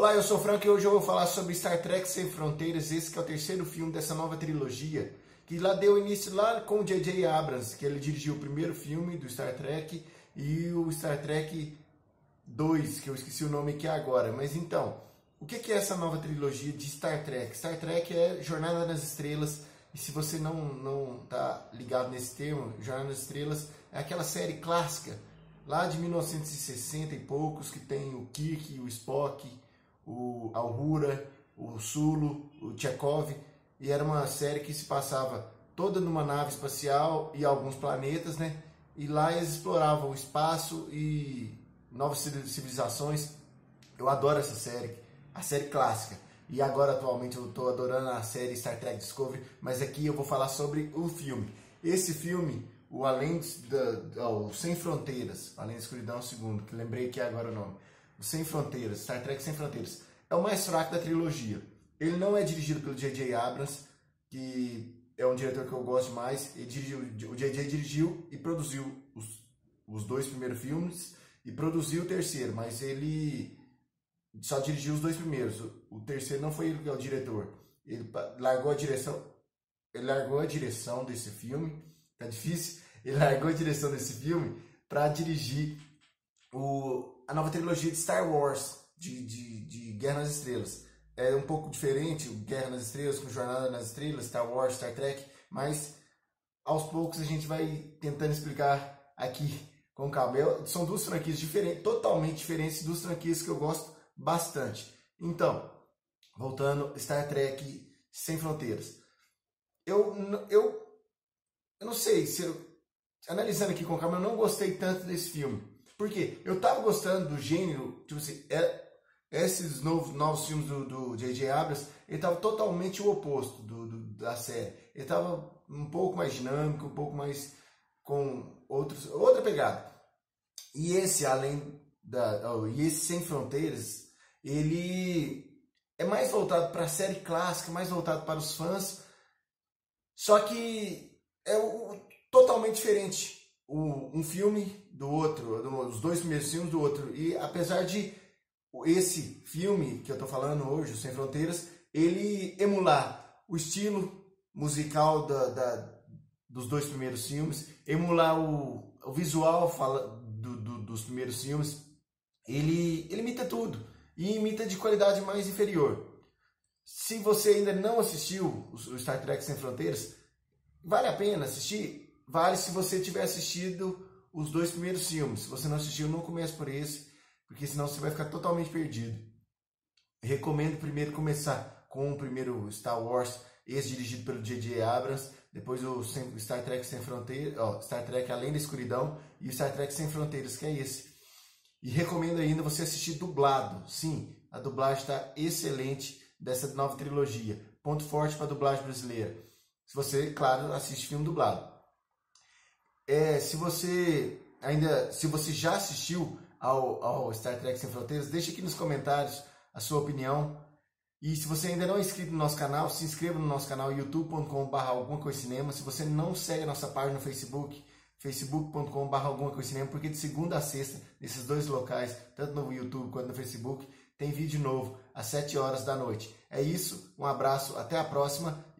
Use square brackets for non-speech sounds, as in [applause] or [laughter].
Olá, eu sou o Frank e hoje eu vou falar sobre Star Trek Sem Fronteiras, esse que é o terceiro filme dessa nova trilogia, que lá deu início lá com J.J. Abrams, que ele dirigiu o primeiro filme do Star Trek e o Star Trek 2, que eu esqueci o nome aqui agora. Mas então, o que é essa nova trilogia de Star Trek? Star Trek é Jornada nas Estrelas, e se você não não tá ligado nesse termo, Jornada nas Estrelas é aquela série clássica lá de 1960 e poucos que tem o Kirk, o Spock, o Alhura, o Sulo, o Chekhov, e era uma série que se passava toda numa nave espacial e alguns planetas, né? E lá eles exploravam o espaço e novas civilizações. Eu adoro essa série, a série clássica. E agora atualmente eu estou adorando a série Star Trek Discovery, mas aqui eu vou falar sobre o filme. Esse filme, o Além da, o Sem Fronteiras, Além da Escuridão segundo, que lembrei que é agora o nome. O Sem Fronteiras, Star Trek Sem Fronteiras, é o mais fraco da trilogia. Ele não é dirigido pelo J.J. Abrams, que é um diretor que eu gosto mais. Ele dirigiu, o J.J. dirigiu e produziu os, os dois primeiros filmes e produziu o terceiro, mas ele só dirigiu os dois primeiros. O terceiro não foi ele que é o diretor. Ele largou a direção, ele largou a direção desse filme. Tá difícil. Ele [laughs] largou a direção desse filme para dirigir o, a nova trilogia de Star Wars, de, de, de Guerra nas Estrelas. É um pouco diferente, Guerra nas Estrelas, com Jornada nas Estrelas, Star Wars, Star Trek, mas aos poucos a gente vai tentando explicar aqui com calma. Eu, são duas franquias diferentes, totalmente diferentes, duas franquias que eu gosto bastante. Então, voltando, Star Trek Sem Fronteiras. Eu, eu, eu não sei se eu, analisando aqui com calma, eu não gostei tanto desse filme. Por quê? Eu tava gostando do gênero, tipo assim, é, esses novos, novos filmes do J.J. Abrams, ele tava totalmente o oposto do, do, da série. Ele tava um pouco mais dinâmico, um pouco mais com outros, outra pegada. E esse, além da. Oh, e esse Sem Fronteiras, ele é mais voltado para a série clássica, mais voltado para os fãs. Só que é o, totalmente diferente o, um filme do outro, os dois primeiros filmes do outro. E apesar de esse filme que eu estou falando hoje, Sem Fronteiras, ele emular o estilo musical da, da dos dois primeiros filmes, emular o, o visual fala, do, do, dos primeiros filmes, ele, ele imita tudo e imita de qualidade mais inferior. Se você ainda não assistiu o Star Trek Sem Fronteiras, vale a pena assistir? Vale se você tiver assistido os dois primeiros filmes. Se você não assistiu, não comece por esse, porque senão você vai ficar totalmente perdido. Recomendo primeiro começar com o primeiro Star Wars, esse dirigido pelo J.J. Abrams, depois o Star Trek Sem Fronteiras, ó, Star Trek Além da Escuridão e o Star Trek Sem Fronteiras, que é esse. E recomendo ainda você assistir dublado. Sim, a dublagem está excelente dessa nova trilogia. Ponto forte para a dublagem brasileira. Se você, claro, assiste filme dublado. É, se você ainda, se você já assistiu ao, ao Star Trek Sem Fronteiras, deixe aqui nos comentários a sua opinião. E se você ainda não é inscrito no nosso canal, se inscreva no nosso canal youtube.com.br alguma coisa cinema. Se você não segue a nossa página no Facebook, facebook.com.br alguma coisa cinema, porque de segunda a sexta, nesses dois locais, tanto no YouTube quanto no Facebook, tem vídeo novo às 7 horas da noite. É isso, um abraço, até a próxima